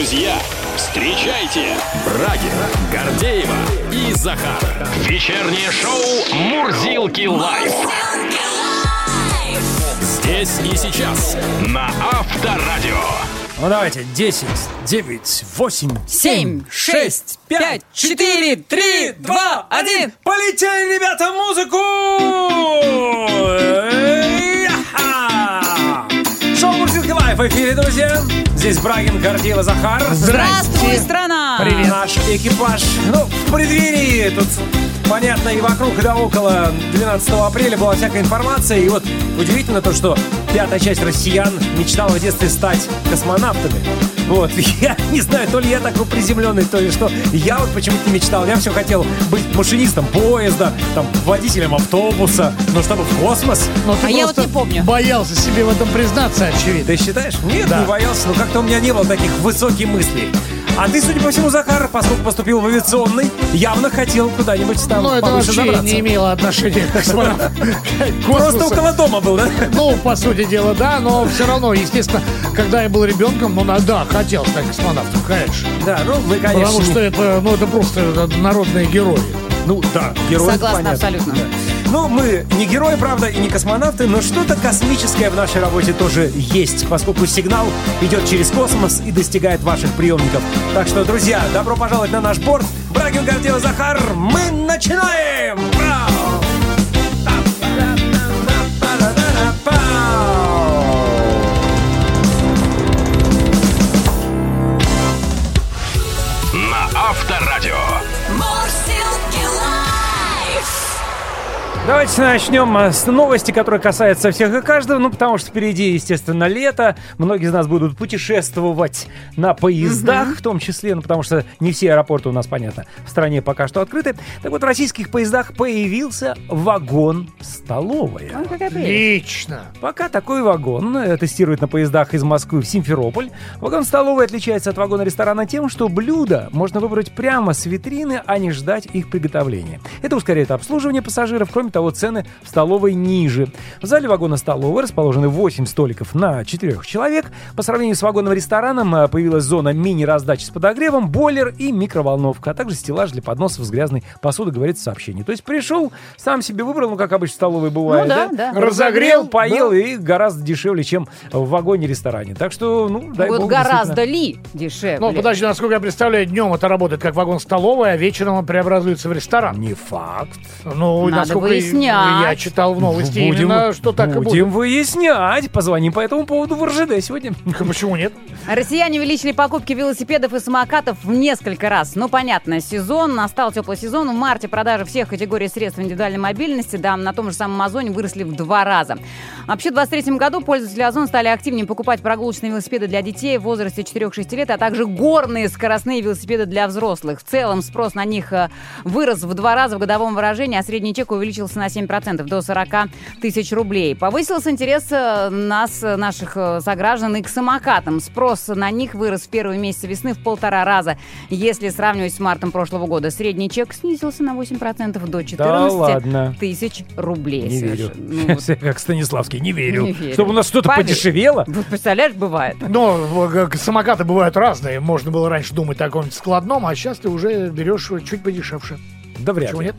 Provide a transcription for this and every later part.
Друзья, встречайте Брагина, Гордеева и Захар. Вечернее шоу «Мурзилки лайф». Здесь и сейчас на Авторадио. Ну давайте, 10, 9, 8, Семь, шесть, пять, четыре, три, два, один. Полетели, ребята, музыку! В эфире, друзья. Здесь Брагин, Гордеева, Захар. Здравствуй, страна! Привет. Наш экипаж. Ну, в преддверии тут понятно и вокруг, и да около 12 апреля была всякая информация. И вот удивительно то, что пятая часть россиян мечтала в детстве стать космонавтами. Вот, я не знаю, то ли я такой приземленный, то ли что. Я вот почему-то не мечтал. Я все хотел быть машинистом поезда, там, водителем автобуса, но чтобы в космос. Но ты А я вот не помню. Боялся себе в этом признаться, очевидно. Ты считаешь? Нет, Да. не боялся, но как-то у меня не было таких высоких мыслей. А ты, судя по всему, Захар, поскольку поступил в авиационный, явно хотел куда-нибудь там Но это вообще забраться. не имело отношения к. Просто около дома был, да? Ну, по сути дела, да, но все равно, естественно, когда я был ребенком, ну, да, хотел стать космонавтом, конечно. Да, ну мы, конечно, Потому что это, ну, это просто это народные герои. ну да, герои Согласна понятно. абсолютно. Да. Ну, мы не герои, правда, и не космонавты, но что-то космическое в нашей работе тоже есть, поскольку сигнал идет через космос и достигает ваших приемников. Так что, друзья, добро пожаловать на наш борт. Брагин, Гордева, Захар, мы начинаем! На Авторадио. Давайте начнем э, с новости, которая касается всех и каждого, ну, потому что впереди, естественно, лето. Многие из нас будут путешествовать на поездах, в том числе, ну, потому что не все аэропорты у нас, понятно, в стране пока что открыты. Так вот, в российских поездах появился вагон-столовая. Ой, какая прелесть. Лично. Пока такой вагон э, тестируют на поездах из Москвы в Симферополь. Вагон столовой отличается от вагона ресторана тем, что блюда можно выбрать прямо с витрины, а не ждать их приготовления. Это ускоряет обслуживание пассажиров. Кроме того, цены в столовой ниже. В зале вагона столовой расположены 8 столиков на 4 человек. По сравнению с вагоном рестораном э, появилась зона мини-раздачи с подогревом, бойлер и микроволновка, а также стеллаж для подносов с грязной посудой, говорится в сообщении. То есть пришел, сам себе выбрал, ну как обычно в столовой бывает, Ну да, да. Разогрел, поел да. и гораздо дешевле, чем в вагоне-ресторане. Так что, ну, дай Вот бог, гораздо действительно. ли дешевле? Ну, подожди, насколько я представляю, днем это работает как вагон-столовая, а вечером он преобразуется в ресторан. Не факт. Ну, Надо насколько выяснять. Я читал в новости именно, что так и будем будет. выяснять. Позвоним по этому поводу в РЖД сегодня. Почему нет? Россияне увеличили покупки велосипедов и самокатов в несколько раз. Ну, понятно, сезон, настал теплый сезон. В марте продажи всех категорий средств индивидуальной мобильности, да, на том же самом Озоне выросли в два раза. Вообще, в 2023 году пользователи Озон стали активнее покупать прогулочные велосипеды для детей в возрасте 4-6 лет, а также горные скоростные велосипеды для взрослых. В целом спрос на них э, вырос в два раза в годовом выражении, а средний чек увеличился на 7% до 40 тысяч рублей. Повысился интерес э, нас, э, наших э, сограждан и к самокатам. Спрос на них вырос в первые месяцы весны в полтора раза, если сравнивать с мартом прошлого года. Средний чек снизился на 8% до 14 ладно. тысяч рублей. Не верю. Ну, вот. Как Станиславский, не верю. Не верю. Чтобы у нас что-то подешевело. Вот представляешь, бывает. Но самокаты бывают разные. Можно было раньше думать о каком-нибудь складном, а сейчас ты уже берешь чуть подешевше. Да вряд Почему ли. нет?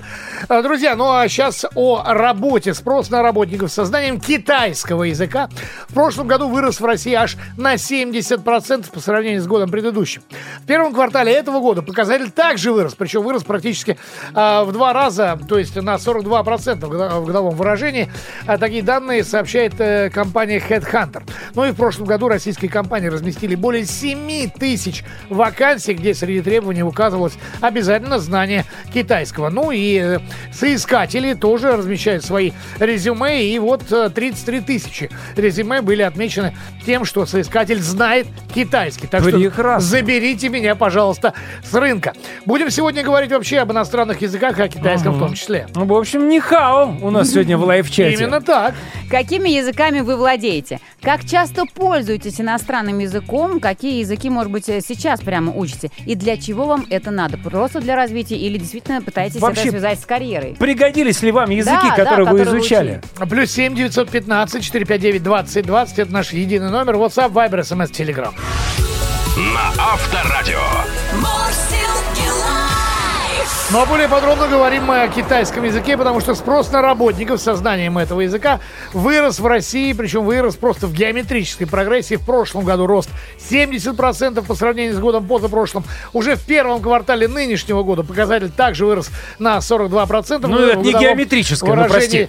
А, Друзья, ну а сейчас о работе. Спрос на работников с сознанием китайского языка в прошлом году вырос в России аж на 70% по сравнению с годом предыдущим. В первом квартале этого года показатель также вырос, причем вырос практически а, в два раза, то есть на 42% в годо- в годовом выражении. А такие данные сообщает э, компания Headhunter. Ну и в прошлом году российские компании разместили более 7 тысяч вакансий, где среди требований указывалось обязательно знание китайского. Ну и э, соискатели тоже размещают свои резюме, и вот э, 33 тысячи резюме были отмечены тем, что соискатель знает китайский. Так что Прекрасно. заберите меня, пожалуйста, с рынка. Будем сегодня говорить вообще об иностранных языках, о китайском в том числе. Ну, в общем, не хао у нас сегодня в лайв-чате. Именно так. Какими языками вы владеете? Как часто пользуетесь иностранным языком? Какие языки, может быть, э, сейчас прямо учите? И для чего вам это надо? Просто для развития или действительно пытаетесь Вообще, это связать с карьерой? Пригодились ли вам языки, Да, да, которые вы которые вы изучали? Плюс 7 915 459 20 20. Это наш единый номер. WhatsApp, Viber, SMS, Telegram. на Авторадио. Ну а более подробно говорим мы о китайском языке, потому что спрос на работников с сознанием этого языка вырос в России, причем вырос просто в геометрической прогрессии. В прошлом году рост 70% по сравнению с годом позапрошлым. Уже в первом квартале нынешнего года показатель также вырос на 42%. Ну, это не геометрическое, ну, прости.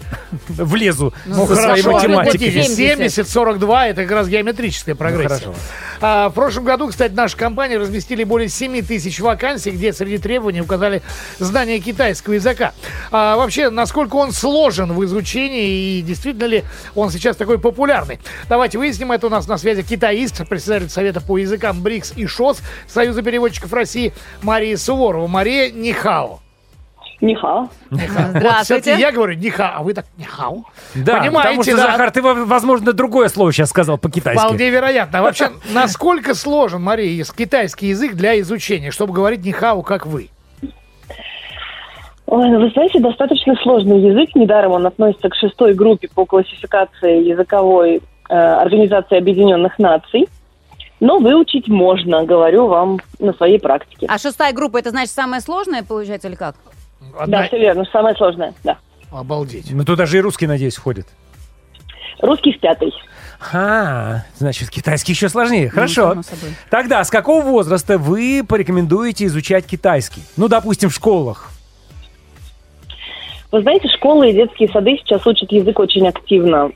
Влезу ну, со своей математикой. 70, 42 это как раз геометрическая прогрессия. Ну, а, в прошлом году, кстати, наша компания разместили более 7 тысяч вакансий, где среди требований указали знание китайского языка. А, вообще, насколько он сложен в изучении и действительно ли он сейчас такой популярный? Давайте выясним. Это у нас на связи китаист, председатель Совета по языкам БРИКС и ШОС Союза переводчиков России Мария Суворова. Мария Нихао. Нихао. Здравствуйте. Вот, кстати, я говорю нихао, а вы так нихао. Да, Понимаете, потому что, да? Захар, ты, возможно, другое слово сейчас сказал по-китайски. Вполне вероятно. А вообще, насколько сложен, Мария, китайский язык для изучения, чтобы говорить нихао, как вы? Ой, ну, вы знаете, достаточно сложный язык. Недаром он относится к шестой группе по классификации языковой э, Организации Объединенных Наций. Но выучить можно, говорю вам на своей практике. А шестая группа, это значит самая сложная, получается, или как? Одна- Да, все верно, самое сложное, да. Обалдеть. Ну, туда же и русский, надеюсь, входит. Русский в пятый. А, значит, китайский еще сложнее. Хорошо. само собой. Тогда с какого возраста вы порекомендуете изучать китайский? Ну, допустим, в школах. Вы знаете, школы и детские сады сейчас учат язык очень активно.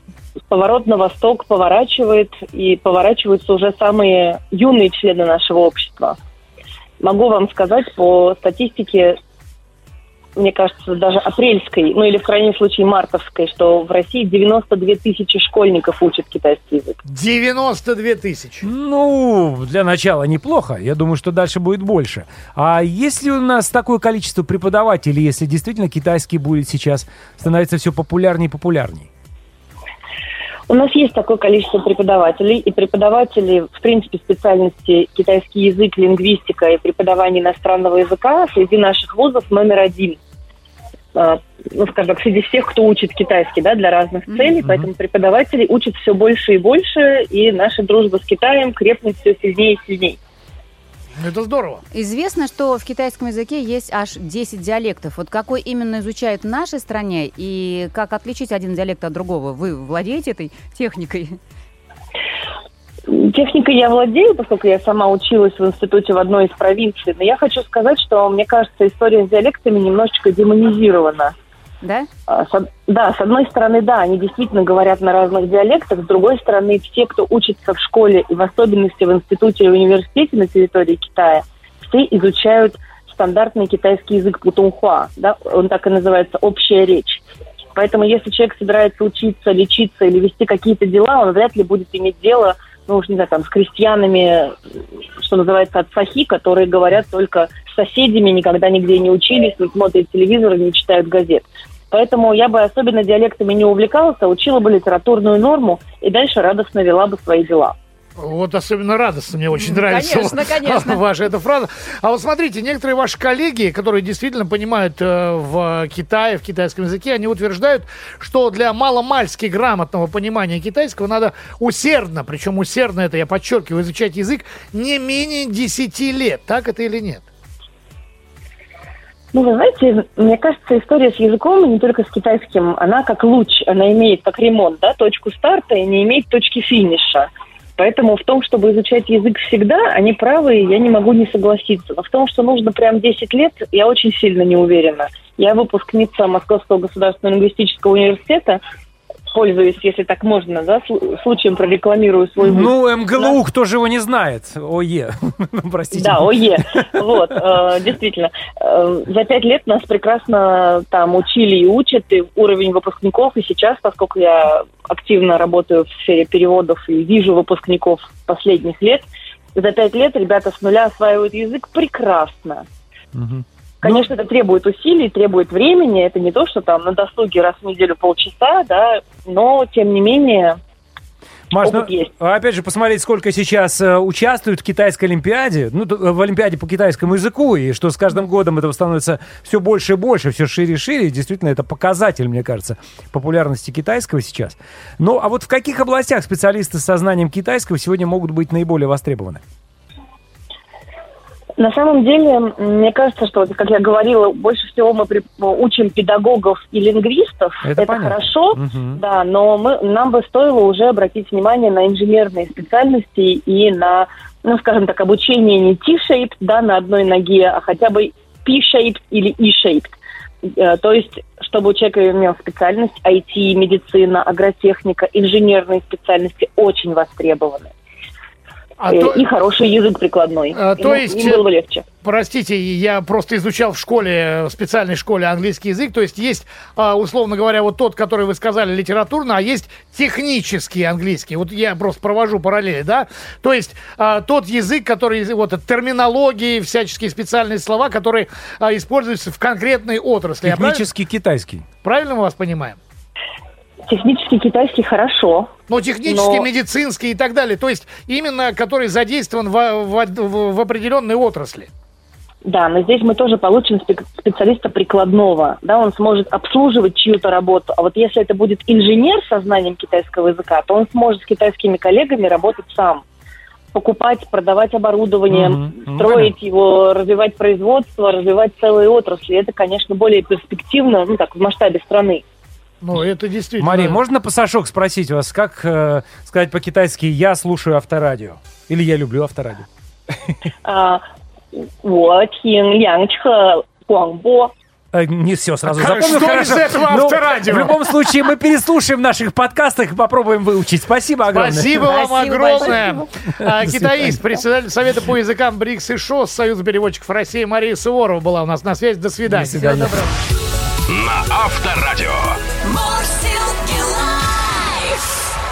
Поворот на восток поворачивает, и поворачиваются уже самые юные члены нашего общества. Могу вам сказать по статистике, мне кажется, даже апрельской, ну или в крайнем случае мартовской, что в России 92 тысячи школьников учат китайский язык. 92 тысячи. Ну, для начала неплохо. Я думаю, что дальше будет больше. А есть ли у нас такое количество преподавателей, если действительно китайский будет сейчас становиться все популярнее и популярнее? У нас есть такое количество преподавателей, и преподаватели, в принципе, специальности китайский язык, лингвистика и преподавание иностранного языка среди наших вузов номер один. А, Ну, скажем так, среди всех, кто учит китайский, да, для разных целей, поэтому преподаватели учат все больше и больше, и наша дружба с Китаем крепнет все сильнее и сильнее. Ну, Это здорово. Известно, что в китайском языке есть аж 10 диалектов. Вот какой именно изучают в нашей стране и как отличить один диалект от другого? Вы владеете этой техникой? Техникой я владею, поскольку я сама училась в институте в одной из провинций, но я хочу сказать, что, мне кажется, история с диалектами немножечко демонизирована. Да? А, с Да, с одной стороны, да, они действительно говорят на разных диалектах, с другой стороны, все, кто учится в школе и в особенности в институте и университете на территории Китая, все изучают стандартный китайский язык путунхуа, да, он так и называется «общая речь». Поэтому если человек собирается учиться, лечиться или вести какие-то дела, он вряд ли будет иметь дело, ну уж не знаю, там, с крестьянами, что называется, от сахи, которые говорят только с соседями, никогда нигде не учились, не смотрят телевизор, не читают газет. Поэтому я бы особенно диалектами не увлекалась, а учила бы литературную норму и дальше радостно вела бы свои дела. Вот особенно радостно, мне очень нравится конечно, конечно. ваша эта фраза. А вот смотрите, некоторые ваши коллеги, которые действительно понимают э, в Китае, в китайском языке, они утверждают, что для маломальски грамотного понимания китайского надо усердно, причем усердно это я подчеркиваю, изучать язык не менее 10 лет. Так это или нет? Ну, вы знаете, мне кажется, история с языком, и не только с китайским, она как луч, она имеет как ремонт, да, точку старта и не имеет точки финиша. Поэтому в том, чтобы изучать язык всегда, они правы, и я не могу не согласиться. Но в том, что нужно прям 10 лет, я очень сильно не уверена. Я выпускница Московского государственного лингвистического университета, пользуюсь, если так можно, да, сл- случаем прорекламирую свой вуз. Ну, МГЛУ, кто же его не знает? ОЕ. Простите. Да, ОЕ. Вот, э, действительно. Э, За пять лет нас прекрасно там учили и учат, и уровень выпускников, и сейчас, поскольку я активно работаю в сфере переводов и вижу выпускников последних лет, за пять лет ребята с нуля осваивают язык прекрасно. Мгм. Конечно, это требует усилий, требует времени. Это не то, что там на досуге раз в неделю полчаса, да, но тем не менее Маш, ну, есть. опять же, посмотреть, сколько сейчас э, участвуют в китайской олимпиаде, ну, т- в олимпиаде по китайскому языку, и что с каждым годом этого становится все больше и больше, все шире и шире. И Действительно, это показатель, мне кажется, популярности китайского сейчас. Ну, а вот в каких областях специалисты с сознанием китайского сегодня могут быть наиболее востребованы? На самом деле, мне кажется, что, как я говорила, больше всего мы при- учим педагогов и лингвистов. Это понятно. хорошо, Мгм. да, но мы, нам бы стоило уже обратить внимание на инженерные специальности и на, ну, скажем так, обучение не T-shaped, да, на одной ноге, а хотя бы P-shaped или E-shaped. Э, То есть, чтобы у человека имел специальность IT, медицина, агротехника, инженерные специальности очень востребованы. А Э, то- И хороший язык прикладной. А, то Им- есть, им было бы легче. Простите, я просто изучал в школе, в специальной школе английский язык. То есть есть, а, условно говоря, вот тот, который вы сказали литературно, а есть технический английский. Вот я просто провожу параллели, да? То есть а, тот язык, который, вот от терминологии, всяческие специальные слова, которые а, используются в конкретной отрасли. Я правильно, Технический китайский. правильно мы вас понимаем? Технический китайский хорошо. Ну, технический, Но- медицинский и так далее. То есть именно который задействован в, в- в- определенной отрасли. Да, но здесь мы тоже получим спе- специалиста прикладного. Да, он сможет обслуживать чью-то работу. А вот если это будет инженер со знанием китайского языка, то он сможет с китайскими коллегами работать сам. Покупать, продавать оборудование. Ну, строить его, развивать производство, развивать целые отрасли. Это, конечно, более перспективно, ну так, в масштабе страны. Ну, это действительно... Мария, можно Пасашок спросить вас, как э, сказать по-китайски «я слушаю авторадио» или «я люблю авторадио»? Э, не все сразу а запомнил. Что из этого ну, авторадио? В любом случае, мы переслушаем наших подкастах и попробуем выучить. Спасибо огромное. Спасибо вам огромное. А, китаист, председатель Совета по языкам БРИКС и ШОС, Союз переводчиков России Мария Суворова была у нас на связи. До свидания. До свидания. На Авторадио.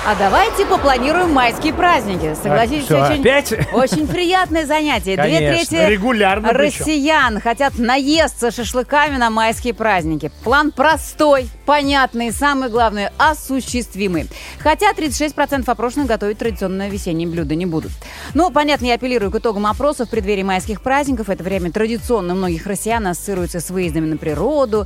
А давайте попланируем майские праздники. Согласитесь, что, очень, опять? очень приятное занятие. Две трети Регулярно причем. россиян хотят наесться шашлыками на майские праздники. План простой, понятный и, самое главное, осуществимый. Хотя 36% опрошенных готовить традиционное весеннее блюдо не будут. Ну, понятно, я апеллирую к итогам опросов в преддверии майских праздников. Это время традиционно многих россиян ассоциируется с выездами на природу,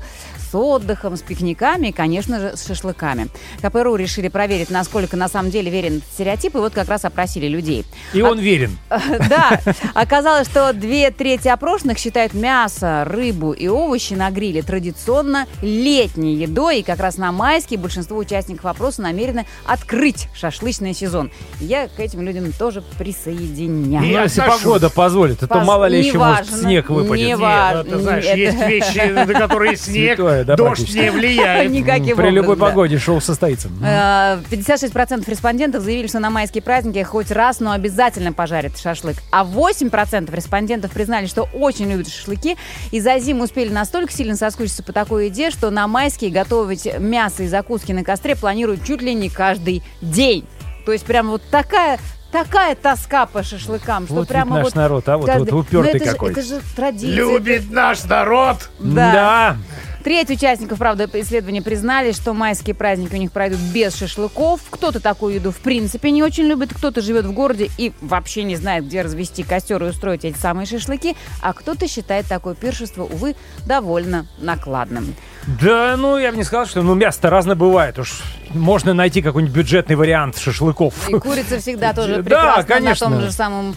с отдыхом, с пикниками и, конечно же, с шашлыками. КПРУ решили проверить, насколько насколько на самом деле верен этот стереотип, и вот как раз опросили людей. И он а, верен. Да. Оказалось, что две трети опрошенных считают мясо, рыбу и овощи на гриле традиционно летней едой, и как раз на майские большинство участников вопроса намерены открыть шашлычный сезон. Я к этим людям тоже присоединяюсь. Ну, если погода позволит, а то мало ли еще может снег выпадет. Не важно. Ну, знаешь, есть вещи, на которые снег, дождь не влияет. При любой погоде шоу состоится. А, 36% респондентов заявили, что на майские праздники хоть раз, но обязательно пожарят шашлык. А 8% респондентов признали, что очень любят шашлыки и за зиму успели настолько сильно соскучиться по такой еде, что на майские готовить мясо и закуски на костре планируют чуть ли не каждый день. То есть прям вот такая такая тоска по шашлыкам, что вот прямо наш вот народ, а вот, каждый... вот упертый ну, это какой. Же, это же традиция. Любит наш народ. Да. да. Треть участников, правда, исследования признали, что майские праздники у них пройдут без шашлыков. Кто-то такую еду в принципе не очень любит, кто-то живет в городе и вообще не знает, где развести костер и устроить эти самые шашлыки, а кто-то считает такое пиршество, увы, довольно накладным. Да, ну, я бы не сказал, что ну, мясо разное бывает. Уж можно найти какой-нибудь бюджетный вариант шашлыков. И курица всегда тоже Да, прекрасна конечно. на том же самом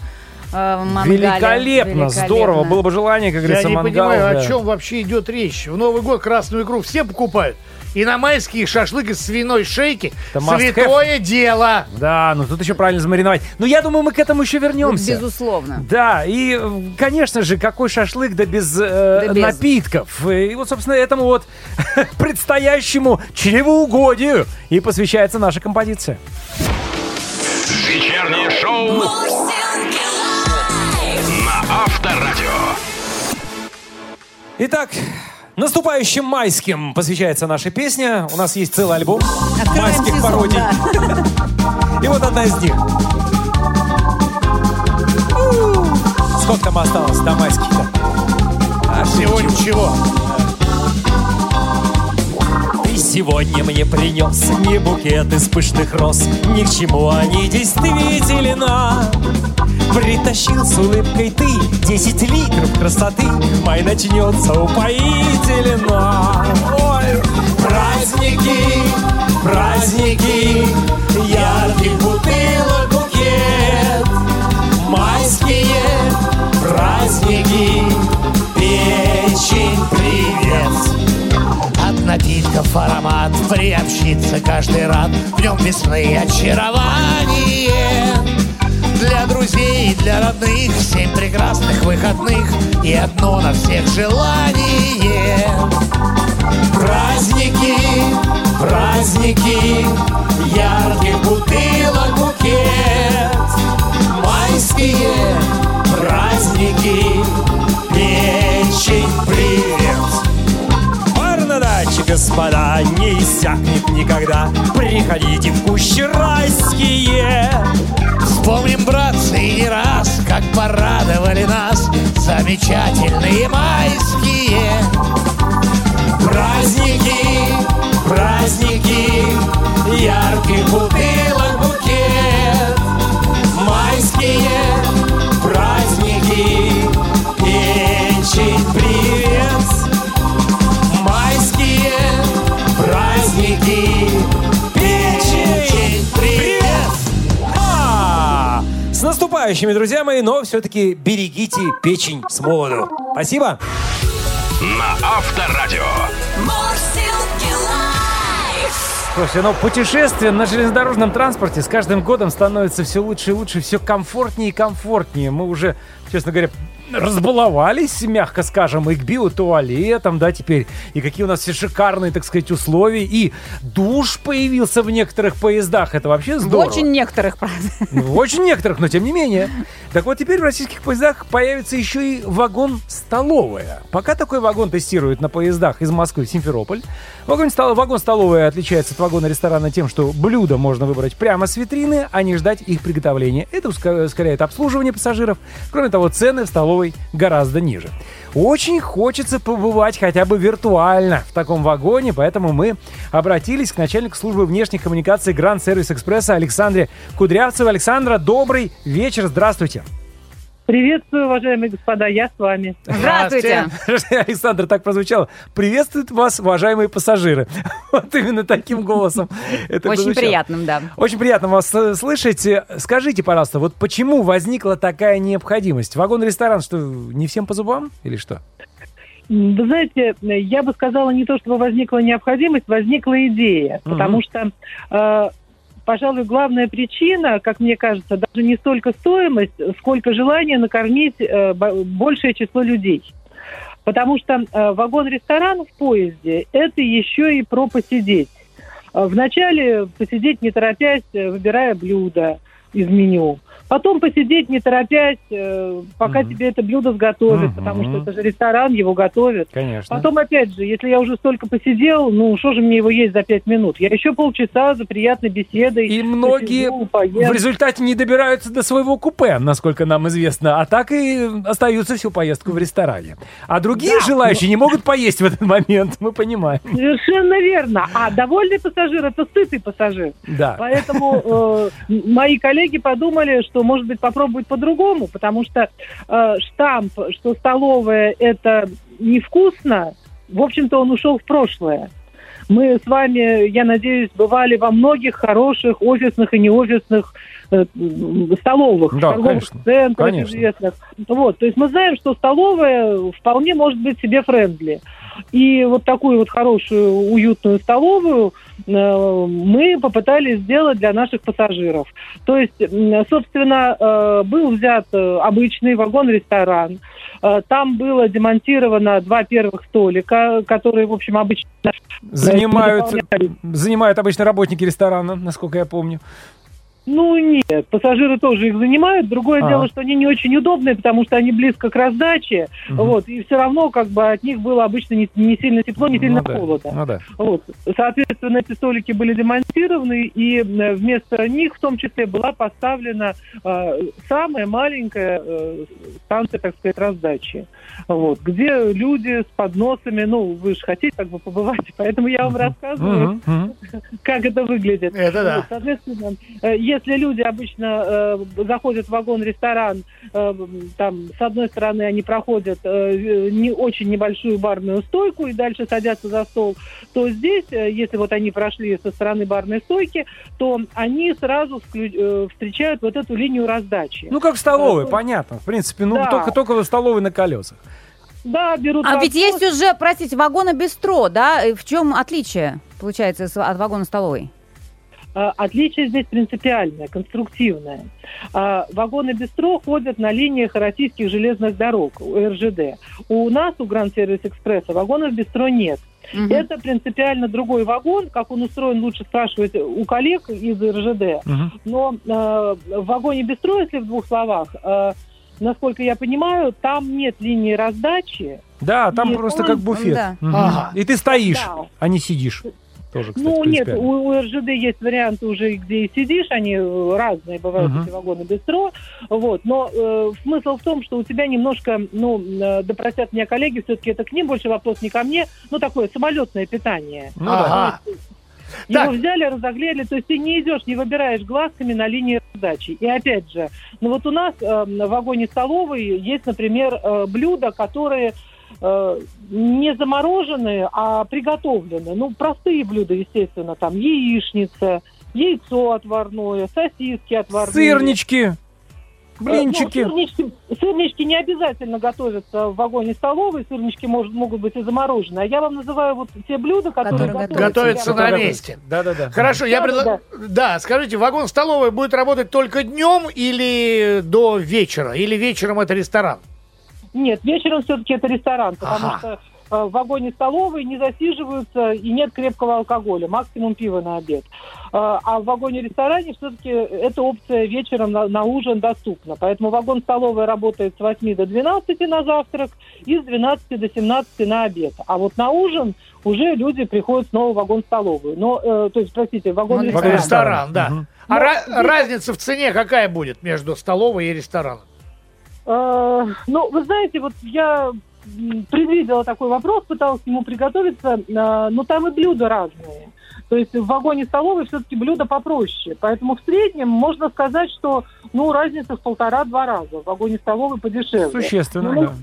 э, мангале. Великолепно, здорово. Было бы желание, как Я говорится, не мангал, понимаю, да. о чем вообще идет речь. В Новый год красную икру все покупают. И на майские шашлык из свиной шейки Это must святое дело. Да, ну тут еще правильно замариновать. Но я думаю, мы к этому еще Ну, вернемся. безусловно. Да, и, конечно же, какой шашлык, да без, э, Да без. напитков. И вот, собственно, этому вот предстоящему чревоугодию и посвящается наша композиция. Вечернее шоу Итак, наступающим майским посвящается наша песня. У нас есть целый альбом Открываем майских сезон, пародий. да. И вот одна из них. Сколько там осталось до майских-то? А Всего ничего. Ты сегодня мне принес не букет из пышных роз. Ни к чему они действительно. Притащил с улыбкой ты десять литров красоты. Май начнется упоительно. Ой! Праздники, праздники. Ярких бутылок букет. Майские праздники. Печень привет. Приобщиться каждый рад. В нем весны очарование. Для друзей и для родных Семь прекрасных выходных И одно на всех желание. Праздники, праздники Ярких бутылок букет. Майские праздники Печень привет Даче, господа, не иссякнет никогда. Приходите в кущи райские. Вспомним, братцы, и не раз Как порадовали нас Замечательные майские Праздники, праздники Ярких бутылок наступающими, друзья мои, но все-таки берегите печень с молоду. Спасибо. На Авторадио. Слушайте, ну путешествие на железнодорожном транспорте с каждым годом становится все лучше и лучше, все комфортнее и комфортнее. Мы уже, честно говоря, разбаловались, мягко скажем, и к биотуалетам, да, теперь, и какие у нас все шикарные, так сказать, условия, и душ появился в некоторых поездах, это вообще В здорово. очень некоторых, правда. Ну, В очень некоторых, но тем не менее. Так вот, теперь в российских поездах появится еще и вагон-столовая. Пока такой вагон тестируют на поездах из Москвы в Симферополь. Вагон, стол- вагон-столовая отличается от вагона ресторана тем, что блюда можно выбрать прямо с витрины, а не ждать их приготовления. Это ускоряет обслуживание пассажиров. Кроме того, цены в столовой гораздо ниже. Очень хочется побывать хотя бы виртуально в таком вагоне, поэтому мы обратились к начальнику службы внешних коммуникаций Гранд Сервис Экспресса Александре Кудрявцевой. Александра, добрый вечер, здравствуйте. Приветствую, уважаемые господа, я с вами. Здравствуйте. Александр, так прозвучало. Приветствуют вас, уважаемые пассажиры. Вот именно таким голосом. это Очень прозвучало. приятным, да. Очень приятно вас слышать. Скажите, пожалуйста, вот почему возникла такая необходимость? Вагон-ресторан, что не всем по зубам или что? Вы знаете, я бы сказала не то, чтобы возникла необходимость, возникла идея. Мгм. Потому что, э, пожалуй, главная причина, как мне кажется, даже не столько стоимость, сколько желание накормить э, бо- большее число людей. Потому что э, вагон-ресторан в поезде – это еще и про посидеть. Э, Вначале посидеть не торопясь, э, выбирая блюдо из меню. Потом посидеть не торопясь, э, пока Мгм. тебе это блюдо сготовят, Мгм. потому что это же ресторан, его готовят. Конечно. Потом, опять же, если я уже столько посидел, ну, что же мне его есть за пять минут? Я еще полчаса за приятной беседой. И многие посижу, поем. в результате не добираются до своего купе, насколько нам известно, а так и остаются всю поездку в ресторане. А другие Да, желающие не могут поесть в этот момент, мы понимаем. Совершенно верно. А довольный пассажир – это сытый пассажир. Да. Поэтому э, мои коллеги подумали, что, может быть, попробовать по-другому, потому что э, штамп, что столовая – это невкусно, в общем-то, он ушел в прошлое. Мы с вами, я надеюсь, бывали во многих хороших офисных и неофисных э, столовых, Да, торговых конечно. центрах Конечно. известных. Вот, то есть мы знаем, что столовая вполне может быть себе френдли. И вот такую вот хорошую, уютную столовую э, мы попытались сделать для наших пассажиров. То есть, собственно, э, был взят э, обычный вагон-ресторан. Там было демонтировано два первых столика, которые, в общем, обычно... Занимают, занимают обычно работники ресторана, насколько я помню. Ну, нет, пассажиры тоже их занимают. Другое А. дело, что они не очень удобные, потому что они близко к раздаче. Мгм. Вот, и все равно как бы от них было обычно не, не сильно тепло, не сильно ну, да. холодно. ну да. Вот. Соответственно, эти столики были демонтированы, и э, вместо них в том числе была поставлена э, самая маленькая э, станция, так сказать, раздачи. Вот, где люди с подносами, ну, вы же хотите как бы побывать, поэтому я вам рассказываю, мгм. как это выглядит. Это да. Вот, соответственно, э, если люди обычно э, заходят в вагон-ресторан, э, там, с одной стороны, они проходят э, не очень небольшую барную стойку и дальше садятся за стол, то здесь, э, если вот они прошли со стороны барной стойки, то они сразу вклю- э, встречают вот эту линию раздачи. Ну, как в столовой, Да. понятно. В принципе, ну, Да. только, только в столовой на колесах. Да, берут А ведь есть уже, простите, вагоны бистро, да? И В чем отличие, получается, от вагона столовой? А, Отличие здесь принципиальное, конструктивное. А, Вагоны бистро ходят на линиях российских железных дорог, у РЖД. У нас, у Гранд Сервис Экспресса, вагонов бистро нет. Мгм. Это принципиально другой вагон. Как он устроен, лучше спрашивать у коллег из РЖД. Мгм. Но э, в вагоне бистро, если в двух словах, э, насколько я понимаю, там нет линии раздачи. Да, там Нет, просто он- как буфет. да. Мгм. Ага. И ты стоишь, Да. а не сидишь. Тоже, кстати, ну, нет, у, у РЖД есть варианты уже, где и сидишь, они разные бывают, Мгм. эти вагоны бистро. Вот. Но э, смысл в том, что у тебя немножко, ну, э, да простят меня коллеги, все-таки это к ним больше вопрос не ко мне, ну, такое самолетное питание. Ну да. Ага. Его Так. взяли, разогрели, то есть ты не идешь, не выбираешь глазками на линии раздачи. И опять же, ну вот у нас э, в вагоне столовой есть, например, э, блюда, которые не замороженные, а приготовленные. Ну, простые блюда, естественно, там яичница, яйцо отварное, сосиски отварные. Сырнички, Э, блинчики. Ну, сырнички, сырнички не обязательно готовятся в вагоне столовой, сырнички может, могут быть и замороженные. А я вам называю вот те блюда, которые, Которые готовятся. готовятся на месте. Да-да-да. Хорошо, я Да, предлагаю... Да, скажите, вагон столовой будет работать только днем или до вечера? Или вечером это ресторан? Нет, вечером все-таки это ресторан, потому Ага. что э, в вагоне столовой не засиживаются и нет крепкого алкоголя, максимум пива на обед. Э, А в вагоне-ресторане все-таки эта опция вечером на, на ужин доступна. Поэтому вагон столовой работает с 8 до 12 на завтрак и с 12 до 17 на обед. А вот на ужин уже люди приходят снова в вагон-столовую. Но, э, то есть, простите, вагон-ресторан. Вагон-ресторан. Ресторан, да. Мгм. А Ну, ра- здесь- разница в цене какая будет между столовой и рестораном? Э, Ну, вы знаете, вот я предвидела такой вопрос, пыталась к нему приготовиться, э, но там и блюда разные. То есть в вагоне столовой все-таки блюда попроще. Поэтому в среднем можно сказать, что ну, разница в полтора-два раза. В вагоне столовой подешевле. Существенно, Ну, да.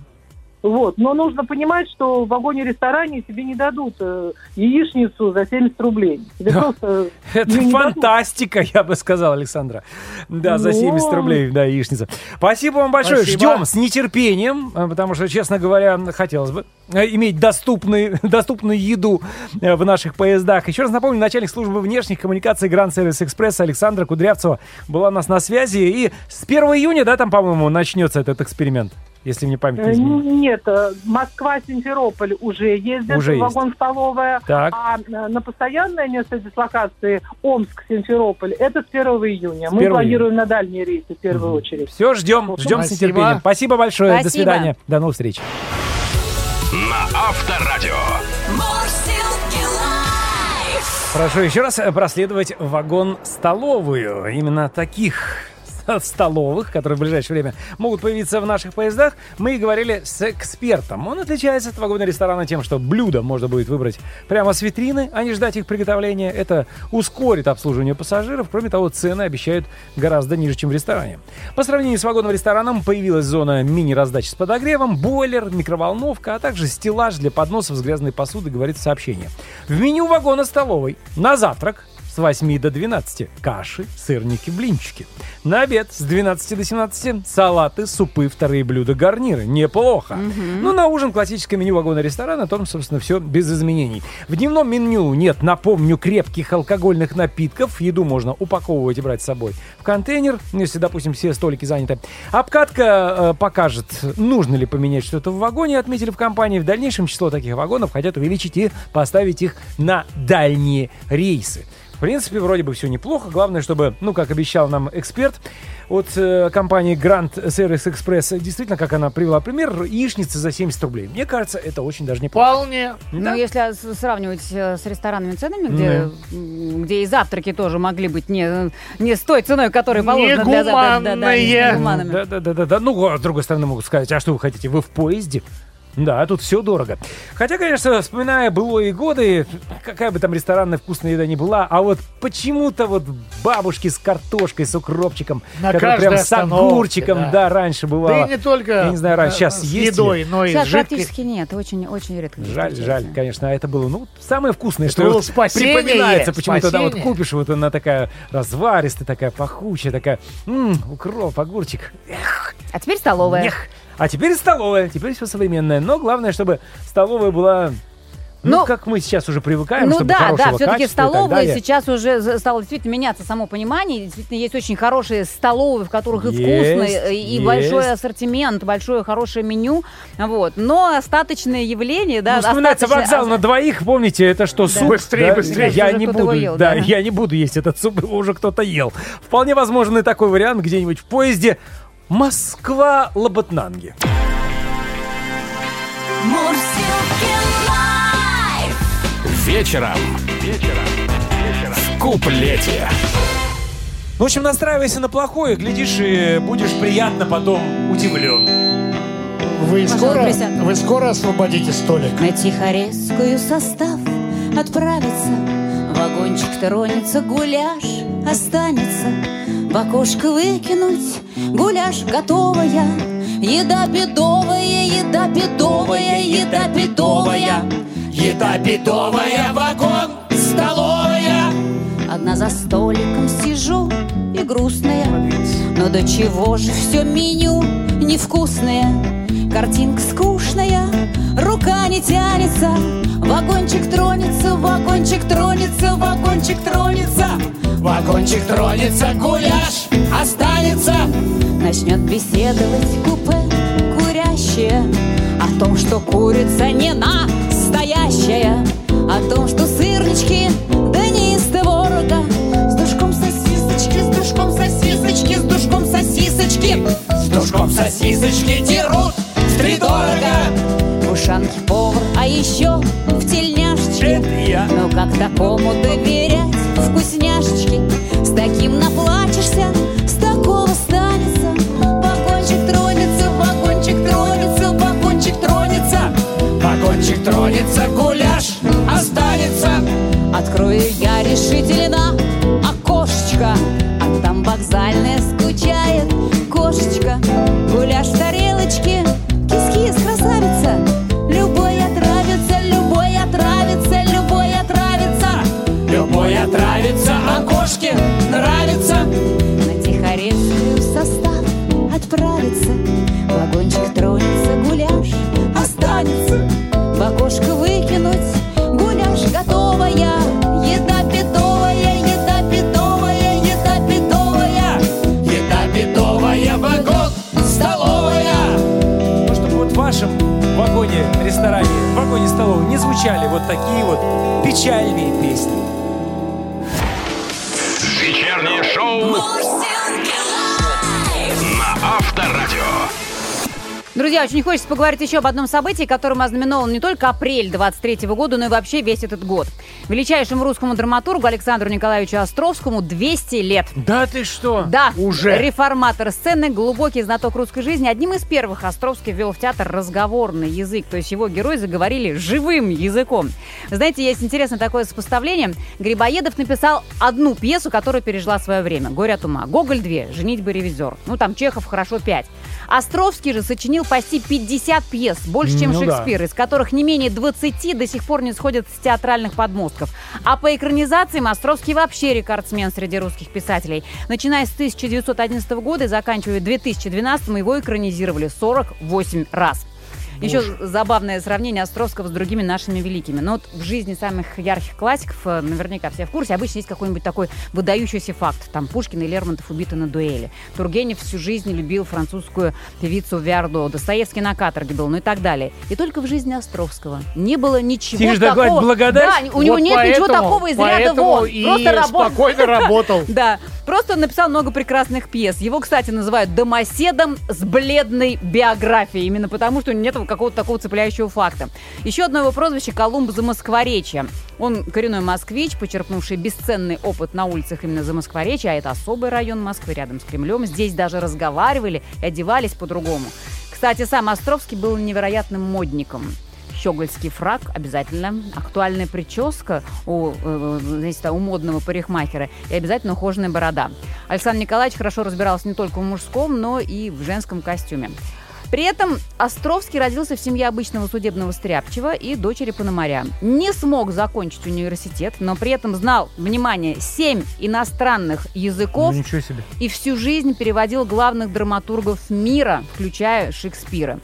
Вот. Но нужно понимать, что в вагоне-ресторане тебе не дадут э, яичницу за 70 рублей. Тебе Да. просто Это фантастика, я бы сказал, Александра. Да, за Ну. 70 рублей, да, яичница. Спасибо вам большое. Спасибо. Ждем с нетерпением, э, потому что, честно говоря, хотелось бы э, иметь доступный, доступную еду э, в наших поездах. Еще раз напомню, начальник службы внешних коммуникаций Гранд Сервис Экспресс Александра Кудрявцева была у нас на связи. И с 1 июня, да, там, по-моему, начнется этот эксперимент, если мне память не Э, изменит. Нет, э, Москва-Симферополь уже ездит, Уже есть. вагон-столовая. А э, на постоянное место дислокации Омск-Симферополь это с 1 июня. 1 Мы июня. планируем на дальние рейсы в первую очередь. Все, ждем, ждем с Спасибо. нетерпением. Спасибо большое. До Спасибо. свидания. До новых встреч. На Авторадио. Прошу еще раз проследовать вагон-столовую. Именно таких столовых, которые в ближайшее время могут появиться в наших поездах, мы и говорили с экспертом. Он отличается от вагона ресторана тем, что блюда можно будет выбрать прямо с витрины, а не ждать их приготовления. Это ускорит обслуживание пассажиров. Кроме того, цены обещают гораздо ниже, чем в ресторане. По сравнению с вагоном рестораном появилась зона мини-раздачи с подогревом, бойлер, микроволновка, а также стеллаж для подносов с грязной посудой, говорит сообщение. В меню вагона столовой на завтрак с 8 до 12 каши, сырники, блинчики. На обед с 12 до 17 салаты, супы, вторые блюда, гарниры. Неплохо. Ну, на ужин классическое меню вагона ресторана, там, собственно, все без изменений. В дневном меню нет, напомню, крепких алкогольных напитков. Еду можно упаковывать и брать с собой в контейнер, если, допустим, все столики заняты. Обкатка э, покажет, нужно ли поменять что-то в вагоне, отметили в компании. В дальнейшем число таких вагонов хотят увеличить и поставить их на дальние рейсы. В принципе, вроде бы все неплохо. Главное, чтобы, ну, как обещал нам эксперт от э, компании Grand Service Express, действительно, как она привела пример, яичница за 70 рублей. Мне кажется, это очень даже неплохо. Вполне. Ну, если сравнивать э, с ресторанными ценами, где, м, где и завтраки тоже могли быть не, не с той ценой, которая положена для завтрака. Да, да, да. Да, да, да, да, да. Ну, а с другой стороны, могут сказать, а что вы хотите, вы в поезде? Да, тут все дорого. Хотя, конечно, вспоминая былые годы, какая бы там ресторанная вкусная еда ни была, а вот почему-то вот бабушки с картошкой, с укропчиком, На которые прям с огурчиком, да. да. раньше бывало. Да и не только Я не знаю, раньше, э, сейчас с есть едой, но и Сейчас практически нет, очень, очень редко. Жаль, жаль, конечно, а это было, ну, самое вкусное, что было вот спасение, припоминается почему-то, да, вот купишь, вот она такая разваристая, такая пахучая, такая, м, укроп, огурчик, эх, А теперь столовая. Нех. А теперь столовая, теперь все современное. Но главное, чтобы столовая была, ну, Ну, как мы сейчас уже привыкаем, Ну чтобы да, хорошего да, все-таки и столовые сейчас уже стало действительно меняться само понимание. Действительно, есть очень хорошие столовые, в которых и Есть, вкусно, и есть. большой ассортимент, большое хорошее меню. Вот. Но остаточное явление, да, ну, вспоминается остаточное- вокзал на двоих, помните, это что, суп? Быстрее, Да, быстрее. Я не буду, ел, да, да. я не буду есть этот суп, его уже кто-то ел. Вполне возможен и такой вариант где-нибудь в поезде Москва-Лоботнанги. Live. Вечером. Вечером. В куплете. В общем, настраивайся на плохое, глядишь, и будешь приятно потом удивлен. Вы скоро, вы скоро освободите столик? На Тихорецкую состав отправится Тронется, гуляш останется. В окошко выкинуть гуляш готовая. Еда бедовая, еда бедовая, еда бедовая. Еда бедовая, вагон, столовая. Одна за столиком сижу и грустная. Но до чего же все меню невкусное? Картинка скучная, не тянется Вагончик тронется, вагончик тронется, вагончик тронется Вагончик тронется, гуляш останется. Начнет беседовать купе курящее О том, что курица не настоящая О том, что сырнички да не из творога С душком сосисочки, с душком сосисочки, с душком сосисочки С душком сосисочки дерут втридорого. Ушанке повар, а еще в тельняшечке. Я. Ну как такому доверять вкусняшечки? С таким наплачешься, с такого станется. Вагончик тронется, вагончик тронется, вагончик тронется. Вагончик тронется, гуляш останется. Открою звучали вот такие вот печальные песни. Вечернее шоу на Авторадио. Друзья, очень хочется поговорить еще об одном событии, которым ознаменован не только апрель 23 года, но и вообще весь этот год. Величайшему русскому драматургу Александру Николаевичу Островскому 200 лет. Да ты что? Да, Уже? реформатор сцены, глубокий знаток русской жизни. Одним из первых Островский ввел в театр разговорный язык, то есть его герои заговорили живым языком. Знаете, есть интересное такое сопоставление. Грибоедов написал одну пьесу, которая пережила свое время. «Горе от ума». Гоголь две, «Женитьба ревизор». Ну, там Чехов хорошо пять. Островский же сочинил почти 50 пьес, больше, чем Ну да. Шекспир, из которых не менее 20 до сих пор не сходят с театральных подмостков. А по экранизациям Островский вообще рекордсмен среди русских писателей. Начиная с 1911 года и заканчивая 2012 его экранизировали 48 раз. Еще забавное сравнение Островского с другими нашими великими. Но вот в жизни самых ярких классиков, э, наверняка все в курсе, обычно есть какой-нибудь такой выдающийся факт. Там Пушкин и Лермонтов убиты на дуэли. Тургенев всю жизнь любил французскую певицу Виардо. Достоевский на каторге был, ну и так далее. И только в жизни Островского не было ничего гладь, такого. благодать? Да, у него Вот нет ничего поэтому- такого из ряда вон. и Просто работал. спокойно работал. Да, просто он написал много прекрасных пьес. Его, кстати, называют домоседом с бледной биографией, именно потому, что нет какого-то такого цепляющего факта. Еще одно его прозвище – Колумб за Москворечье. Он коренной москвич, почерпнувший бесценный опыт на улицах именно за Москворечье, а это особый район Москвы рядом с Кремлем. Здесь даже разговаривали и одевались по-другому. Кстати, сам Островский был невероятным модником. Щегольский фраг обязательно, актуальная прическа у, э, знаете, у модного парикмахера и обязательно ухоженная борода. Александр Николаевич хорошо разбирался не только в мужском, но и в женском костюме. При этом Островский родился в семье обычного судебного стряпчего и дочери Пономаря. Не смог закончить университет, но при этом знал, внимание, семь иностранных языков Ну, ничего себе. и всю жизнь переводил главных драматургов мира, включая Шекспира.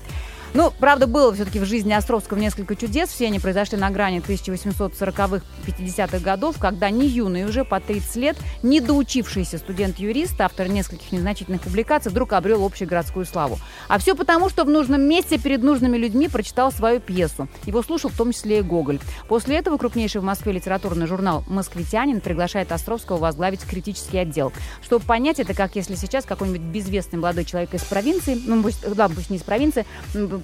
Ну, правда, было все-таки в жизни Островского несколько чудес. Все они произошли на грани 1840-х, 50-х годов, когда не юный уже по 30 лет, недоучившийся студент-юрист, автор нескольких незначительных публикаций, вдруг обрел общегородскую славу. А все потому, что в нужном месте перед нужными людьми прочитал свою пьесу. Его слушал в том числе и Гоголь. После этого крупнейший в Москве литературный журнал «Москвитянин» приглашает Островского возглавить критический отдел. Чтобы понять, это как если сейчас какой-нибудь безвестный молодой человек из провинции, ну, пусть, да, пусть не из провинции,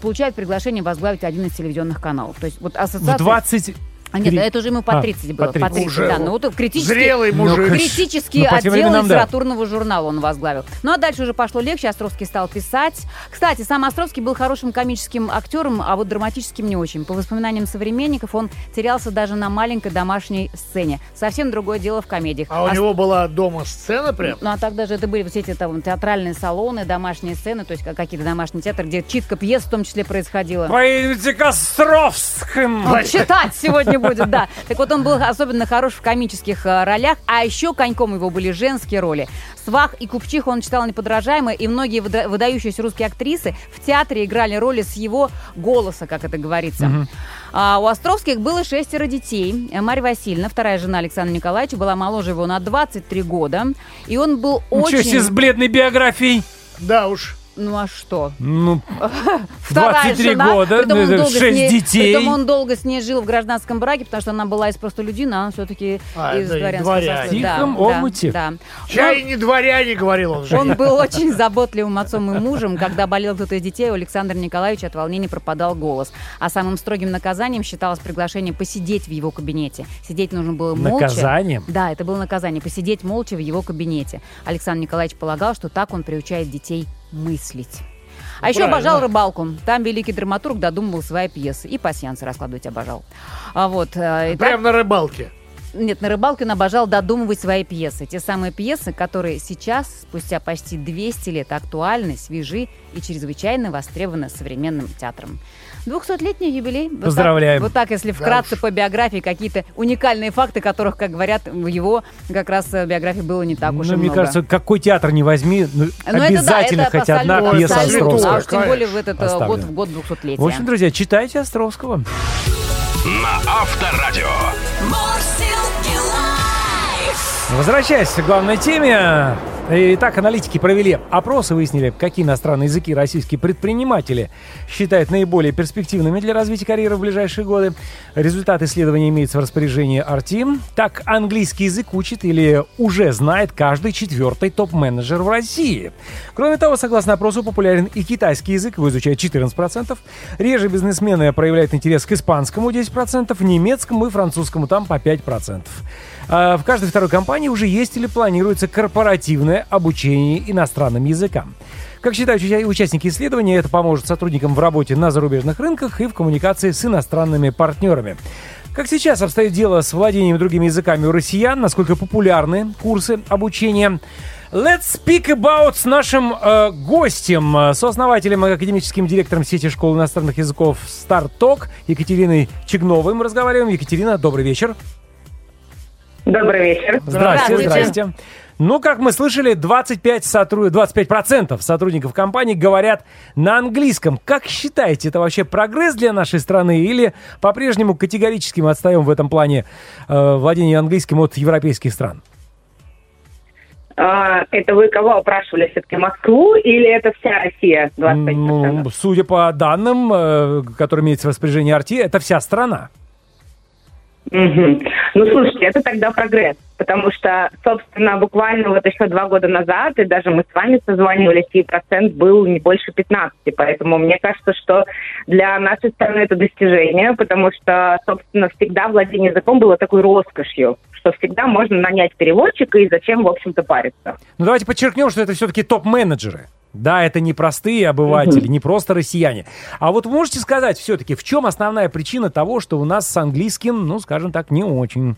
получает приглашение возглавить один из телевизионных каналов. То есть вот В ассоциация... 20... А нет, Три- это уже ему по А, 30 было. по По 30. 30, Уже да. Ну, вот критический, Зрелый Ну, мужик. критический Ну, по отдел временам, да. литературного журнала он возглавил. Ну, а дальше уже пошло легче, Островский стал писать. Кстати, сам Островский был хорошим комическим актером, а вот драматическим не очень. По воспоминаниям современников, он терялся даже на маленькой домашней сцене. Совсем другое дело в комедиях. А у Ос- него была дома сцена прям? ну, а тогда же это были вот все эти там, театральные салоны, домашние сцены, то есть как- какие-то домашние театры, где читка пьес в том числе происходила. Поедете к Островским! Вот читать сегодня будет, да. Так вот, он был особенно хорош в комических э, ролях, а еще коньком его были женские роли. Свах и Купчиху он читал неподражаемо, и многие выда- выдающиеся русские актрисы в театре играли роли с его голоса, как это говорится. А у Островских было шестеро детей. Э, Марья Васильевна, вторая жена Александра Николаевича, была моложе его на 23 года. И он был Ничего себе очень... с бледной биографией. Да уж. Ну а что? Ну, Вторая 23 жена, года, притом он долго с 6 ней- детей. Притом он долго с ней жил в гражданском браке, потому что она была из простолюдина, а он все-таки А, из да, дворянского дворяне. сословия. Да, Тихом да, омуте. да. Чай не дворяне, говорил он же. Он был очень заботливым отцом и мужем. Когда болел кто-то из детей, у Александра Николаевича от волнения пропадал голос. А самым строгим наказанием считалось приглашение посидеть в его кабинете. Сидеть нужно было молча. Наказанием? Да, это было наказание. Посидеть молча в его кабинете. Александр Николаевич полагал, что так он приучает детей мыслить. А еще правильно. обожал рыбалку. Там великий драматург додумывал свои пьесы. И пасьянцы раскладывать обожал. А вот, э, Прям на рыбалке. нет, на рыбалке он обожал додумывать свои пьесы. Те самые пьесы, которые сейчас, спустя почти 200 лет, актуальны, свежи и чрезвычайно востребованы современным театром. 200-летний юбилей. Вот так- Поздравляем. Вот так, если вкратце уж. по биографии, какие-то уникальные факты, которых, как говорят, в его как раз э, биографии было не так уж ну, и мне много. кажется, какой театр не возьми, ну, Ну, это да, обязательно это хоть одна абсолютно- пьеса абсолютно. Островского. А уж тем более в этот э, год, поставлена. в год 200-летия. В общем, друзья, читайте Островского. На Авторадио. Возвращаясь к главной теме. Итак, аналитики провели опрос и выяснили, какие иностранные языки российские предприниматели считают наиболее перспективными для развития карьеры в ближайшие годы. Результат исследования имеется в распоряжении RT. Так, английский язык учит или уже знает каждый четвертый топ-менеджер в России. Кроме того, согласно опросу, популярен и китайский язык, его изучает 14%. Реже бизнесмены проявляют интерес к испанскому 10%, немецкому и французскому там по 5%. А В каждой второй компании уже есть или планируется корпоративное обучение иностранным языкам. Как считают уча- участники исследования, это поможет сотрудникам в работе на зарубежных рынках и в коммуникации с иностранными партнерами. Как сейчас обстоит дело с владением другими языками у россиян, насколько популярны курсы обучения? Let's speak about с нашим э, гостем, э, сооснователем и академическим директором сети школ иностранных языков StarTalk Екатериной Чигновой. Мы разговариваем. Екатерина, добрый вечер. Добрый вечер. Здрасте, Здравствуйте. здрасте. Ну, как мы слышали, 25, сотруд... 25% сотрудников компании говорят на английском. Как считаете, это вообще прогресс для нашей страны или по-прежнему категорически мы отстаем в этом плане э, владения английским от европейских стран? А, это вы кого опрашивали? Все-таки Москву или это вся Россия? 25%? Ну, судя по данным, э, которые имеются в распоряжении RT, это вся страна. Мгм. Ну, слушайте, это тогда прогресс, потому что, собственно, буквально вот еще два года назад, и даже мы с вами созванивались, и процент был не больше 15, поэтому мне кажется, что для нашей страны это достижение, потому что, собственно, всегда владение языком было такой роскошью, что всегда можно нанять переводчика, и зачем, в общем-то, париться. Ну, давайте подчеркнем, что это все-таки топ-менеджеры. Да, это не простые обыватели, не просто россияне. А вот можете сказать все-таки, в чем основная причина того, что у нас с английским, ну, скажем так, не очень?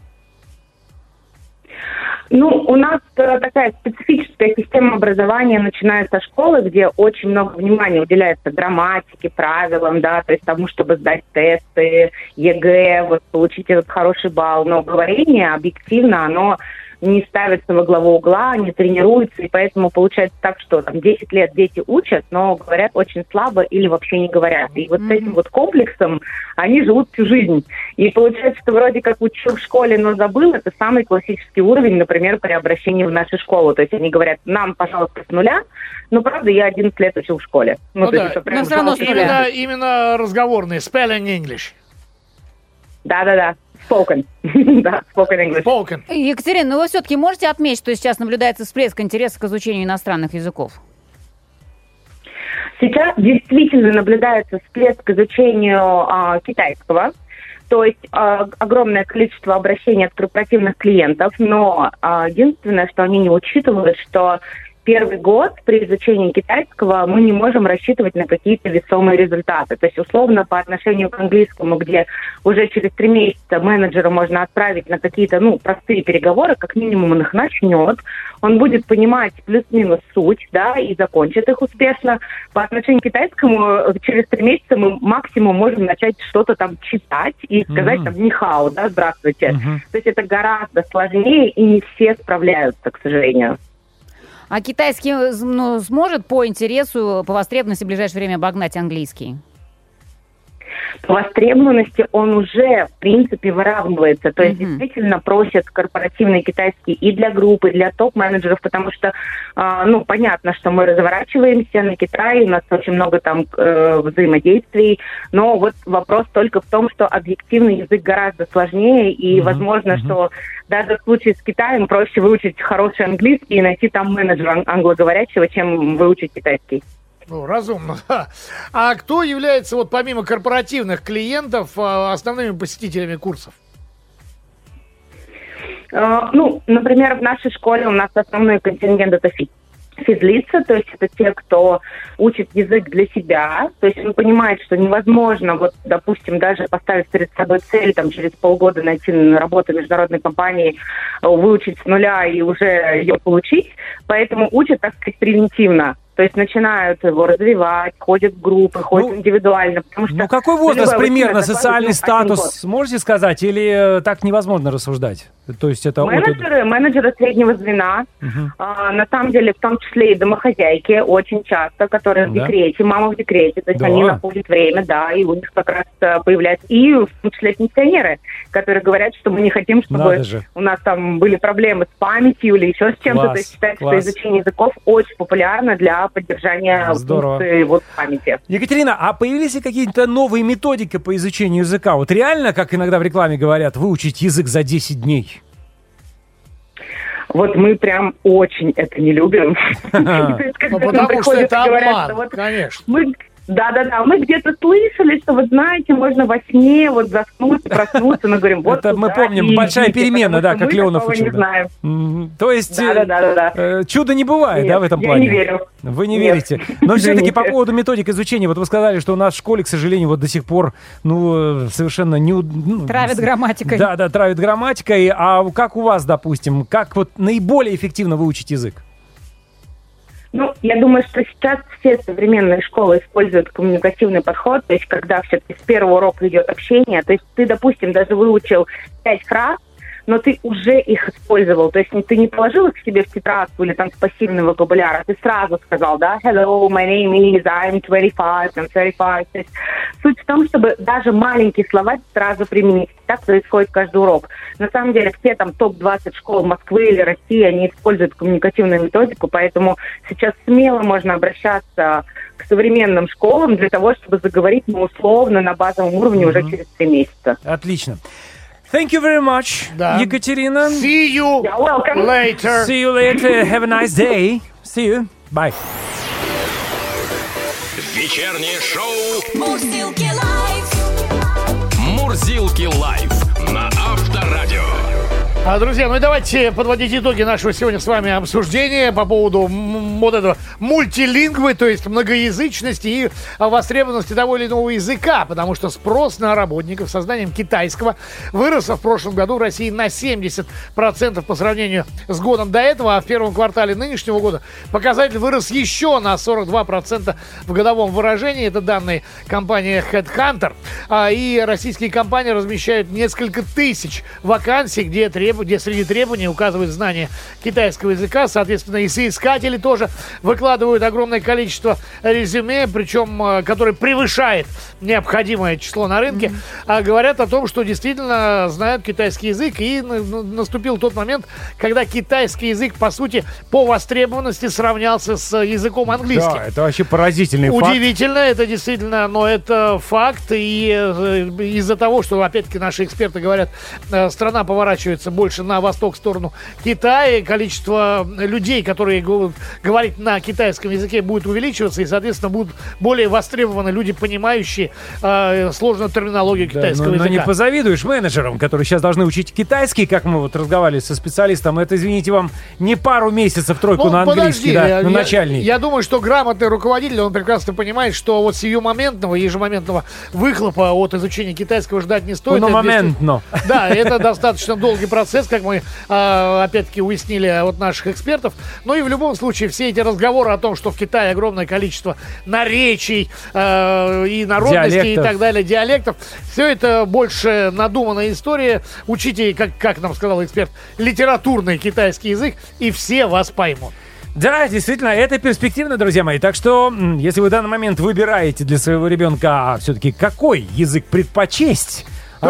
Ну, у нас э, такая специфическая система образования, начиная со школы, где очень много внимания уделяется грамматике, правилам, да, то есть тому, чтобы сдать тесты, ЕГЭ, вот получить этот хороший балл. Но говорение объективно, оно не ставится во главу угла, не тренируется, и поэтому получается так, что там 10 лет дети учат, но говорят очень слабо или вообще не говорят. И вот с этим вот комплексом они живут всю жизнь. И получается, что вроде как учил в школе, но забыл, это самый классический уровень, например, при обращении в нашу школу. То есть они говорят, нам, пожалуйста, с нуля, но правда я 11 лет учил в школе. Ну то да. есть это прям Но всё равно. Именно, именно разговорные, spelling English. Да-да-да, spoken. да, spoken English. Spoken. Екатерина, ну вы все-таки можете отметить, что сейчас наблюдается всплеск интереса к изучению иностранных языков? Сейчас действительно наблюдается всплеск к изучению а, китайского. То есть а, огромное количество обращений от корпоративных клиентов, но а, единственное, что они не учитывают, что первый год при изучении китайского мы не можем рассчитывать на какие-то весомые результаты. То есть, условно, по отношению к английскому, где уже через три месяца менеджера можно отправить на какие-то, ну, простые переговоры, как минимум он их начнет, он будет понимать плюс-минус суть, да, и закончит их успешно. По отношению к китайскому через три месяца мы максимум можем начать что-то там читать и сказать Мгм. там «нихао», да, «здравствуйте». Мгм. То есть это гораздо сложнее, и не все справляются, к сожалению. А китайский э, ну, сможет по интересу, по востребованности в ближайшее время обогнать английский? По востребованности он уже, в принципе, выравнивается. То есть Мгм. действительно просят корпоративный китайский и для группы, и для топ-менеджеров, потому что, а, ну, понятно, что мы разворачиваемся на Китай, у нас очень много там э, взаимодействий, но вот вопрос только в том, что объективный язык гораздо сложнее, и Мгм, возможно, мгм. что даже в случае с Китаем проще выучить хороший английский и найти там менеджера ан- англоговорящего, чем выучить китайский. Ну, разумно. А кто является, вот помимо корпоративных клиентов, а, основными посетителями курсов? Э, Ну, например, в нашей школе у нас основной контингент это фи- физлица, то есть это те, кто учит язык для себя, то есть он понимает, что невозможно, вот, допустим, даже поставить перед собой цель, там, через полгода найти работу в международной компании, э, выучить с нуля и уже ее получить, поэтому учат, так сказать, превентивно. То есть начинают его развивать, ходят в группы, ходят Ну, индивидуально. Потому что Ну, какой возраст примерно, социальный статус, можете сказать? Или э, так невозможно рассуждать? То есть это... от- Менеджеры, менеджеры среднего звена, Мгм. а, на самом деле, в том числе и домохозяйки, очень часто, которые в Да. декрете, мама в декрете, то есть Да. они находят время, да, и у них как раз э, появляются, и в том числе пенсионеры, которые говорят, что мы не хотим, чтобы у нас там были проблемы с памятью или еще с чем-то, то есть считается, что изучение языков очень популярно для поддержания Здорово. функции вот памяти. Екатерина, а появились ли какие-то новые методики по изучению языка? Вот реально, как иногда в рекламе говорят, выучить язык за 10 дней? Вот мы прям очень это не любим. Ну, потому что это обман, конечно. Мы, да, да, да, мы где-то слышали, что вот знаете, можно во сне вот заснуть, проснуться, мы говорим, вот Это мы помним, и большая идите, перемена, да, как Леонов учил, То есть Да, да, да, да, да. э, чуда не бывает, Нет, да, в этом я плане? не верю. Вы не Нет. верите. Но все-таки по поводу методик изучения, вот вы сказали, что у нас в школе, к сожалению, вот до сих пор, ну, э, совершенно не... у- ну, Травят грамматикой. Да, да, травят грамматикой. А как у вас, допустим, как вот наиболее эффективно выучить язык? Ну, я думаю, что сейчас все современные школы используют коммуникативный подход, то есть когда все-таки с первого урока идет общение, то есть ты, допустим, даже выучил пять фраз, но ты уже их использовал, то есть ты не положил их к себе в тетрадку или там в пассивный вокабуляр, а ты сразу сказал, да, hello, my name is, I'm 25, I'm 35. То есть суть в том, чтобы даже маленький словарь сразу применить. Так происходит каждый урок. На самом деле все там топ-20 школ Москвы или России, они используют коммуникативную методику, поэтому сейчас смело можно обращаться к современным школам для того, чтобы заговорить, ну, условно, на базовом уровне уже через три месяца. Отлично. Thank you very much, Да. Екатерина. See you You're welcome. later. See you later. Have a nice day. See you. Bye. Вечернее шоу Мурзилки лайф. «Мурзилки лайф» на Авторадио. А, Друзья, ну и давайте подводить итоги нашего сегодня с вами обсуждения по поводу вот этого мультилингвы, то есть многоязычности и востребованности того или иного языка, потому что спрос на работников с созданием китайского вырос в прошлом году в России на 70% по сравнению с годом до этого, а в первом квартале нынешнего года показатель вырос еще на 42% в годовом выражении. Это данные компании Headhunter. А, И российские компании размещают несколько тысяч вакансий, где, треб- где среди требований указывают знание китайского языка. Соответственно, и соискатели тоже выкладывают огромное количество резюме, причем э, которое превышает необходимое число на рынке. А говорят о том, что действительно знают китайский язык. И на- на- наступил тот момент, когда китайский язык, по сути, по востребованности сравнялся с языком английским. Да, это вообще поразительный факт. Удивительно, это действительно, но это факт. И э, из-за того, что, опять-таки, наши эксперты говорят, э, страна поворачивается больше на восток, в сторону Китая, количество людей, которые го- говорят на китайском языке, будет увеличиваться, и, соответственно, будут более востребованы люди, понимающие э, сложную терминологию Да, китайского но, но не языка. позавидуешь менеджерам, которые сейчас должны учить китайский, как мы вот разговаривали со специалистом. Это, извините, вам не пару месяцев тройку Ну, на английский, подожди, да, я, на я- начальный. я думаю, что грамотный руководитель, он прекрасно понимает, что вот сиюмоментного, ежемоментного выхлопа от изучения китайского ждать не стоит. Это Мономентно. действительно- Да, это достаточно долгий процесс, как мы а, опять-таки уяснили от наших экспертов. Ну и в любом случае все эти разговоры о том, что в Китае огромное количество наречий э, и народностей и Диалектов. так далее, диалектов, все это больше надуманная история. Учите, как, как нам сказал эксперт, литературный китайский язык, и все вас поймут. Да, действительно, это перспективно, друзья мои. Так что, если вы в данный момент выбираете для своего ребенка все-таки какой язык предпочесть,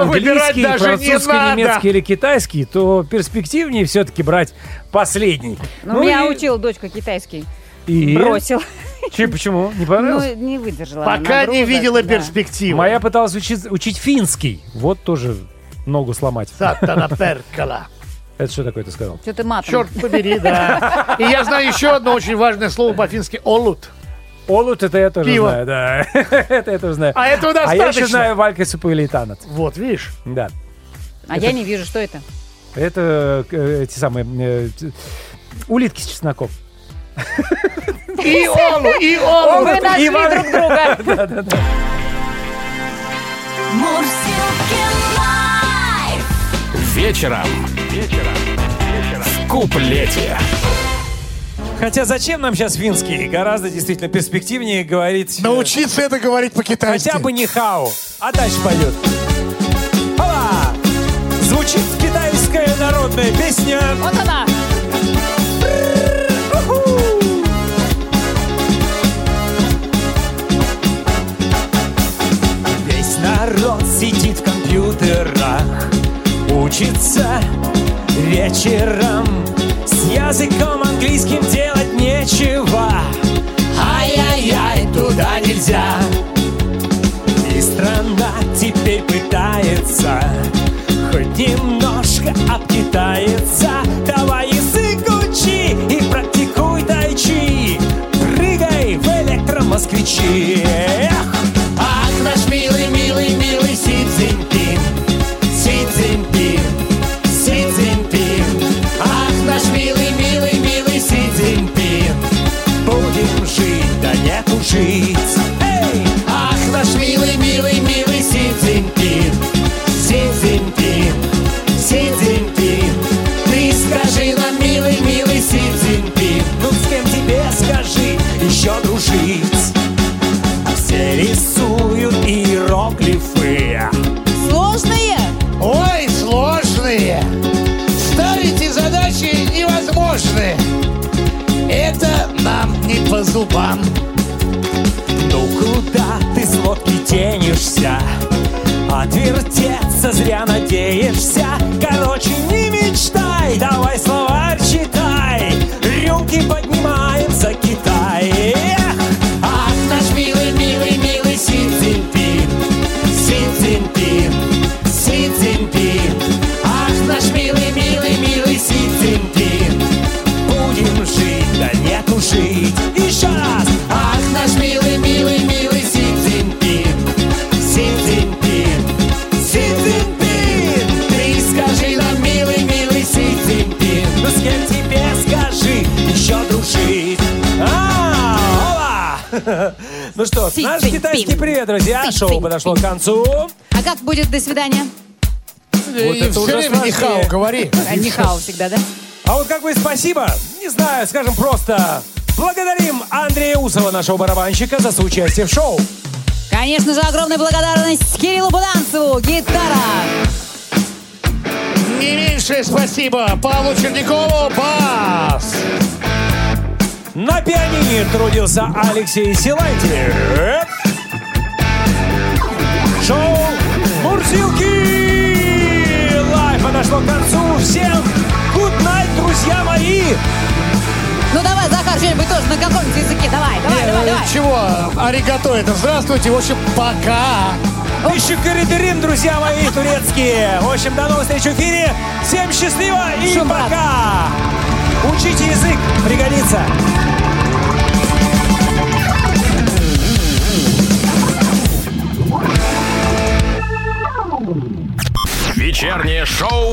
выбирать английский, даже не французский, надо. немецкий или китайский, то перспективнее все-таки брать последний. Ну, меня и- учила дочка китайский. и... Бросил. Че, почему? Не понравилось? Ну, не выдержала. она Пока не видела да. перспективы. Моя пыталась учить, учить финский. Вот тоже ногу сломать. Сатана перкала. Это что такое ты сказал? Что ты матом? Черт побери, да. И я знаю еще одно очень важное слово по-фински – олут. Олут, это я тоже Пиво. знаю, да. это я тоже знаю. А этого А я еще знаю Валька Супуэлитанат. Вот, видишь? Да. А я не вижу, что это. Это э, эти самые э, улитки с чесноком. И олу, и олу. Вы нашли друг друга. Да-да-да. Мурзилки лайф. Вечером. Вечером. В куплете. Хотя зачем нам сейчас финский? Гораздо действительно перспективнее говорить... э, Научиться это говорить по-китайски. Хотя бы не хау, а дальше пойдет. Хола! Звучит китайская народная песня. Вот она. Весь народ сидит в компьютерах, учится вечером. Языком английским делать нечего. Ай-яй-яй, туда нельзя. И страна теперь пытается хоть немножко обкитается. Давай язык учи и практикуй тайчи. Прыгай в электромосквичи. tree. Отвертеться зря надеешься. Короче, не мечтай, давай словарь Ну что, наш китайский привет, друзья. Шоу подошло к концу. А как будет «до свидания»? Вот это Все уже. Нихао говори. А, Нихао всегда, да? А вот как бы спасибо, не знаю, скажем просто, благодарим Андрея Усова, нашего барабанщика, за соучастие в шоу. Конечно же, огромная благодарность Кириллу Буданцеву, гитара. Не меньшее спасибо Павлу Чернякову, бас. На пианине трудился Алексей Силантьев. Шоу «Мурзилки» Live подошло к концу. Всем good night, друзья мои! Ну давай, Захар, что-нибудь тоже на каком-нибудь языке. Давай, давай, Не, давай, ну, давай. Чего? Аригато это здравствуйте. В общем, пока. Еще коридорим, друзья мои, турецкие. В общем, до новых встреч в эфире. Всем счастливо и Шум, брат. Учите язык, пригодится. Вечернее шоу